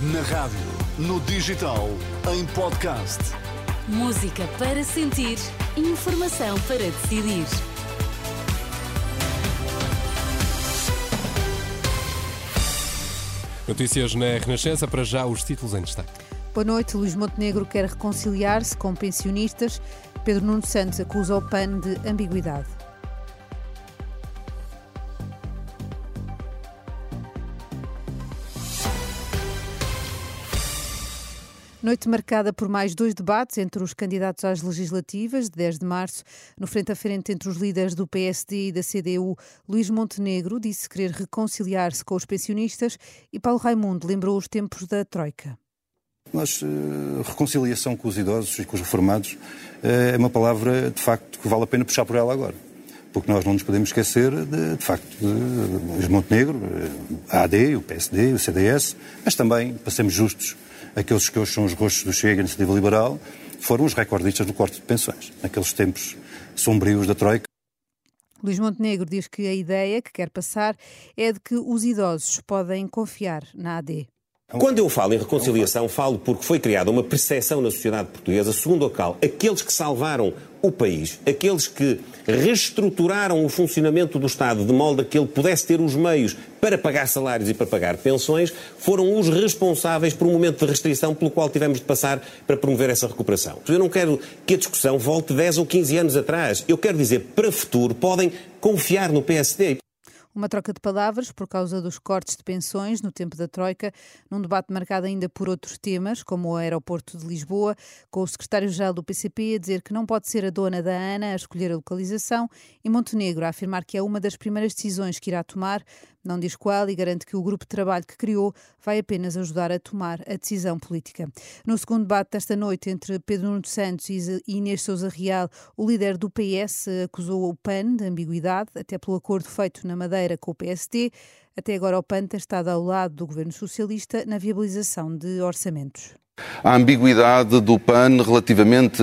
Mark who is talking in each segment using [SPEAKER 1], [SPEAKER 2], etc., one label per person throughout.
[SPEAKER 1] Na rádio, no digital, em podcast.
[SPEAKER 2] Música para sentir, informação para decidir.
[SPEAKER 3] Notícias na Renascença, para já os títulos em destaque.
[SPEAKER 4] Boa noite. Luís Montenegro quer reconciliar-se com pensionistas. Pedro Nuno Santos acusa o PAN de ambiguidade. Noite marcada por mais dois debates entre os candidatos às legislativas, de 10 de março. No frente a frente entre os líderes do PSD e da CDU, Luís Montenegro disse querer reconciliar-se com os pensionistas e Paulo Raimundo lembrou os tempos da Troika.
[SPEAKER 5] Nós, uh, reconciliação com os idosos e com os reformados uh, é uma palavra, de facto, que vale a pena puxar por ela agora. Porque nós não nos podemos esquecer, de, de facto, de, de Montenegro, a AD, o PSD, o CDS, mas também, para sermos justos, aqueles que hoje são os rostos do Chega e Iniciativa Liberal, foram os recordistas do corte de pensões, naqueles tempos sombrios da Troika.
[SPEAKER 4] Luís Montenegro diz que a ideia que quer passar é de que os idosos podem confiar na AD.
[SPEAKER 6] Quando eu falo em reconciliação, falo porque foi criada uma percepção na sociedade portuguesa segundo a qual aqueles que salvaram o país, aqueles que reestruturaram o funcionamento do Estado de modo a que ele pudesse ter os meios para pagar salários e para pagar pensões, foram os responsáveis por um momento de restrição pelo qual tivemos de passar para promover essa recuperação. Eu não quero que a discussão volte 10 ou 15 anos atrás. Eu quero dizer, para o futuro, podem confiar no PSD.
[SPEAKER 4] Uma troca de palavras por causa dos cortes de pensões no tempo da Troika, num debate marcado ainda por outros temas, como o aeroporto de Lisboa, com o secretário-geral do PCP a dizer que não pode ser a dona da ANA a escolher a localização e Montenegro a afirmar que é uma das primeiras decisões que irá tomar, não diz qual e garante que o grupo de trabalho que criou vai apenas ajudar a tomar a decisão política. No segundo debate desta noite entre Pedro Nuno Santos e Inês Souza Real, o líder do PS acusou o PAN de ambiguidade, até pelo acordo feito na Madeira com o PSD. Até agora o PAN tem estado ao lado do governo socialista na viabilização de orçamentos
[SPEAKER 7] a ambiguidade do PAN relativamente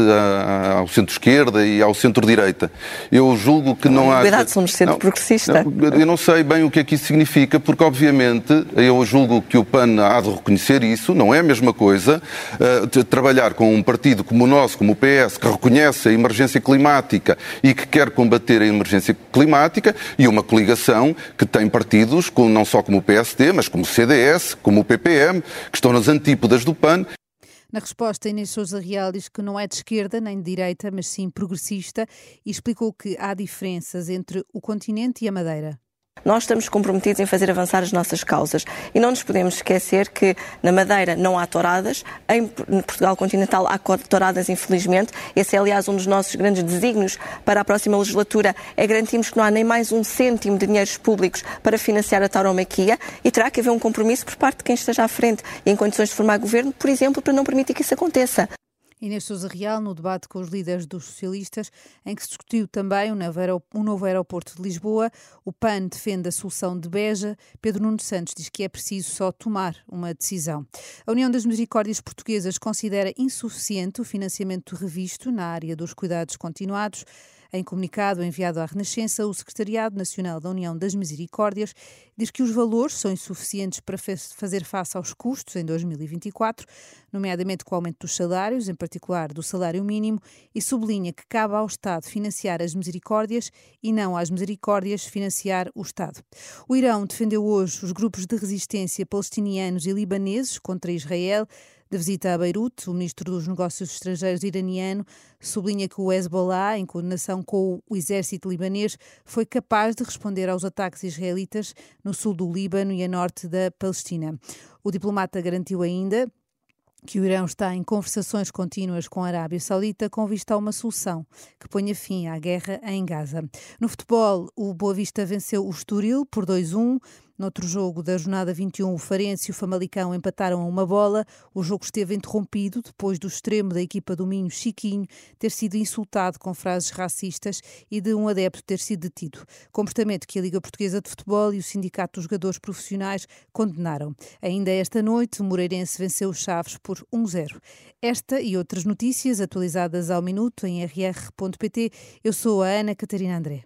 [SPEAKER 7] ao centro-esquerda e ao centro-direita. Eu julgo que não há...
[SPEAKER 8] Ambiguidade somos centro-progressista.
[SPEAKER 7] Eu não sei bem o que é que isso significa, porque obviamente eu julgo que o PAN há de reconhecer isso, não é a mesma coisa uh, trabalhar com um partido como o nosso, como o PS, que reconhece a emergência climática e que quer combater a emergência climática, e uma coligação que tem partidos, com, não só como o PSD, mas como o CDS, como o PPM, que estão nas antípodas do PAN
[SPEAKER 4] na resposta, Inês Souza Real diz que não é de esquerda nem de direita, mas sim progressista e explicou que há diferenças entre o continente e a Madeira.
[SPEAKER 8] Nós estamos comprometidos em fazer avançar as nossas causas e não nos podemos esquecer que na Madeira não há touradas, em Portugal continental há touradas, infelizmente. Esse é, aliás, um dos nossos grandes desígnios para a próxima legislatura, é garantirmos que não há nem mais um cêntimo de dinheiros públicos para financiar a tauromaquia e terá que haver um compromisso por parte de quem esteja à frente e em condições de formar governo, por exemplo, para não permitir que isso aconteça.
[SPEAKER 4] Inês Souza Real, no debate com os líderes dos socialistas, em que se discutiu também o novo aeroporto de Lisboa, o PAN defende a solução de Beja, Pedro Nuno Santos diz que é preciso só tomar uma decisão. A União das Misericórdias Portuguesas considera insuficiente o financiamento revisto na área dos cuidados continuados. Em comunicado enviado à Renascença, o Secretariado Nacional da União das Misericórdias diz que os valores são insuficientes para fazer face aos custos em 2024, nomeadamente com o aumento dos salários, em particular do salário mínimo, e sublinha que cabe ao Estado financiar as misericórdias e não às misericórdias financiar o Estado. O Irão defendeu hoje os grupos de resistência palestinianos e libaneses contra Israel de visita a Beirute, o ministro dos Negócios Estrangeiros iraniano sublinha que o Hezbollah, em coordenação com o exército libanês, foi capaz de responder aos ataques israelitas no sul do Líbano e a norte da Palestina. O diplomata garantiu ainda que o Irão está em conversações contínuas com a Arábia Saudita com vista a uma solução que ponha fim à guerra em Gaza. No futebol, o Boa Vista venceu o Estoril por 2-1. Noutro jogo da jornada 21, o Farense e o Famalicão empataram a uma bola. O jogo esteve interrompido depois do extremo da equipa do Minho, Chiquinho, ter sido insultado com frases racistas e de um adepto ter sido detido. Comportamento que a Liga Portuguesa de Futebol e o Sindicato dos Jogadores Profissionais condenaram. Ainda esta noite, o Moreirense venceu os Chaves por 1-0. Esta e outras notícias atualizadas ao minuto em rr.pt. Eu sou a Ana Catarina André.